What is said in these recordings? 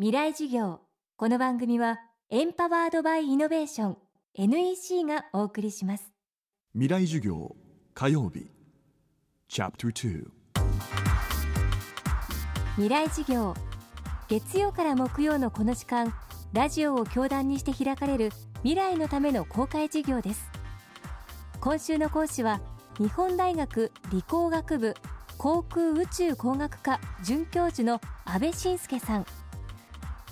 未来授業。この番組はエンパワードバイイノベーション NEC がお送りします。未来授業火曜日。チャプター未来授業。月曜から木曜のこの時間ラジオを教壇にして開かれる未来のための公開授業です。今週の講師は日本大学理工学部航空宇宙工学科准教授の安倍晋介さん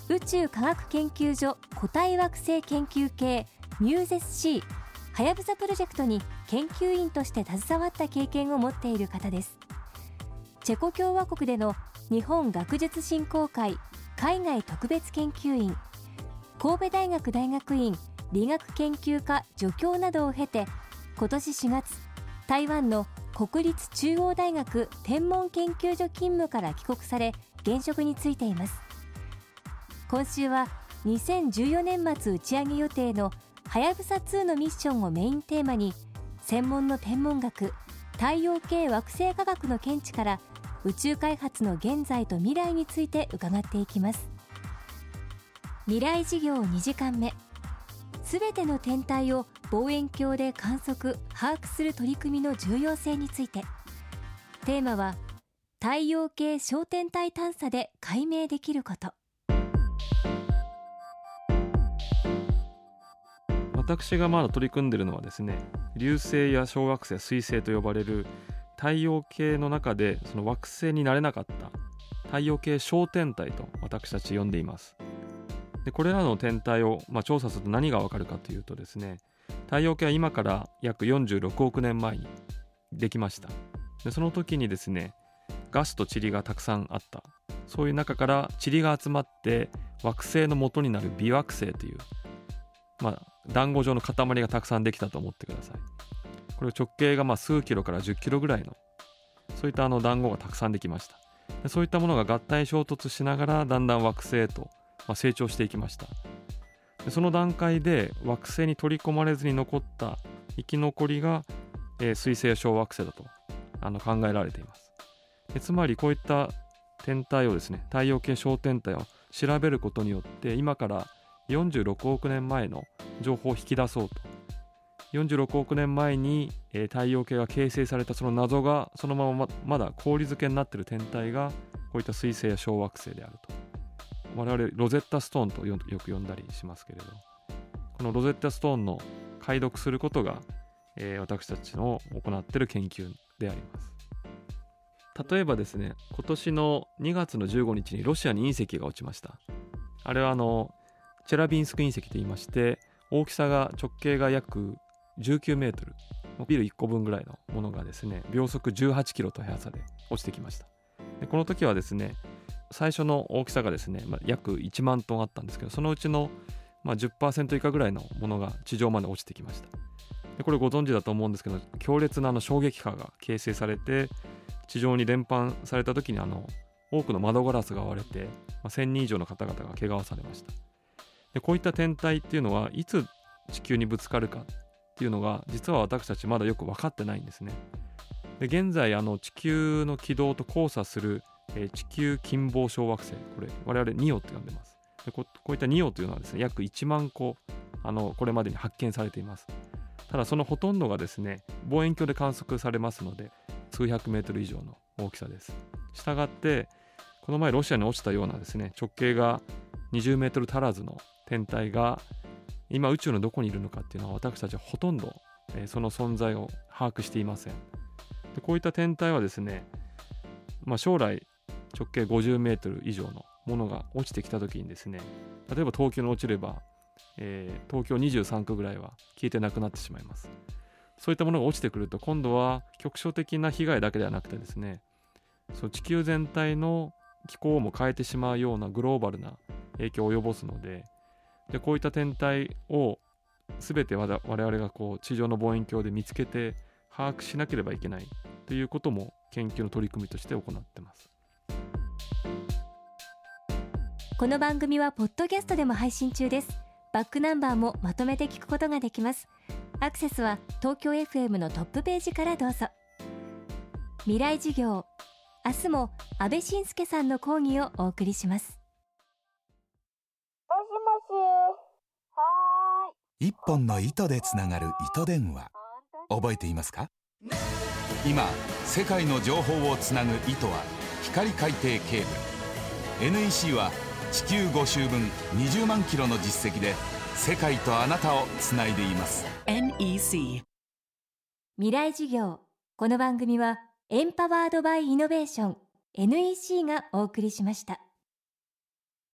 宇宙科学研究所固体惑星研究系ミューゼス C はやぶさプロジェクトに研究員として携わった経験を持っている方です。チェコ共和国での日本学術振興会海外特別研究員。神戸大学大学院理学研究科助教などを経て今年4月台湾の国立中央大学天文研究所勤務から帰国され現職に就いています。今週は2014年末打ち上げ予定のはやぶさ2のミッションをメインテーマに専門の天文学太陽系惑星科学の見地から宇宙開発の現在と未来について伺っていきます。未来事業2時間目。すべての天体を望遠鏡で観測把握する取り組みの重要性について。テーマは太陽系小天体探査で解明できること。私がまだ取り組んでいるのはですね流星や小惑星彗星と呼ばれる太陽系の中でその惑星になれなかった太陽系小天体と私たち呼んでいます。でこれらの天体を、まあ、調査すると何がわかるかというとですね太陽系は今から約46億年前にできました。でその時にですねガスと塵がたくさんあった。そういう中から塵が集まって惑星の元になる微惑星という、まあ、団子状の塊がたくさんできたと思ってください。これ直径がまあ数キロから10キロぐらいのそういったあの団子がたくさんできました。でそういったものが合体衝突しながらだんだん惑星とまあ成長していきました。でその段階で惑星に取り込まれずに残った生き残りが、えー、水星小惑星だとあの考えられています。つまりこういった天体をですね太陽系小天体を調べることによって今から46億年前の情報を引き出そうと。46億年前に、えー、太陽系が形成されたその謎がそのまままだ氷漬けになってる天体がこういった水星や小惑星であると。我々ロゼッタストーンとよく呼んだりしますけれど。このロゼッタストーンの解読することが、えー、私たちの行っている研究であります。例えばですね今年の2月の15日にロシアに隕石が落ちました。あれはあのチェリャビンスク隕石と言いまして大きさが直径が約19メートル。ビル1個分ぐらいのものがですね秒速18キロと速さで落ちてきました。でこの時はですね最初の大きさがですね、まあ、約1万トンあったんですけどそのうちの、まあ、10%以下ぐらいのものが地上まで落ちてきました。でこれご存知だと思うんですけど強烈なあの衝撃波が形成されて地上に伝播された時にあの多くの窓ガラスが割れて、まあ、1000人以上の方々が怪我をされました。でこういった天体っていうのはいつ地球にぶつかるかっていうのが実は私たちまだよく分かってないんですね。で現在あの地球の軌道と交差する、えー、地球近傍小惑星。これ我々ニオって呼んでます。でこういったニオというのはですね約1万個あのこれまでに発見されています。ただそのほとんどがですね望遠鏡で観測されますので数百メートル以上の大きさです。したがってこの前ロシアに落ちたようなですね直径が20メートル足らずの天体が今宇宙のどこにいるのかっていうのは私たちはほとんど、えー、その存在を把握していません。でこういった天体はですね、まあ、将来直径50メートル以上のものが落ちてきた時にですね例えば東京に落ちれば、えー、東京23区ぐらいは消えてなくなってしまいます。そういったものが落ちてくると今度は局所的な被害だけではなくてですねそう地球全体の気候も変えてしまうようなグローバルな影響を及ぼすのででこういった天体を全て我々がこう地上の望遠鏡で見つけて把握しなければいけないということも研究の取り組みとして行ってます。この番組はポッドキャストでも配信中です。バックナンバーもまとめて聞くことができます。アクセスは東京 FM のトップページからどうぞ。未来授業明日も安倍晋介さんの講義をお送りします。一本の糸でつながる糸電話。覚えていますか？今世界の情報をつなぐ糸は光海底ケーブル。NEC は地球5周分20万キロの実績で世界とあなたをつないでいます。NEC 未来授業。この番組はエンパワードバイイノベーション。NEC がお送りしました。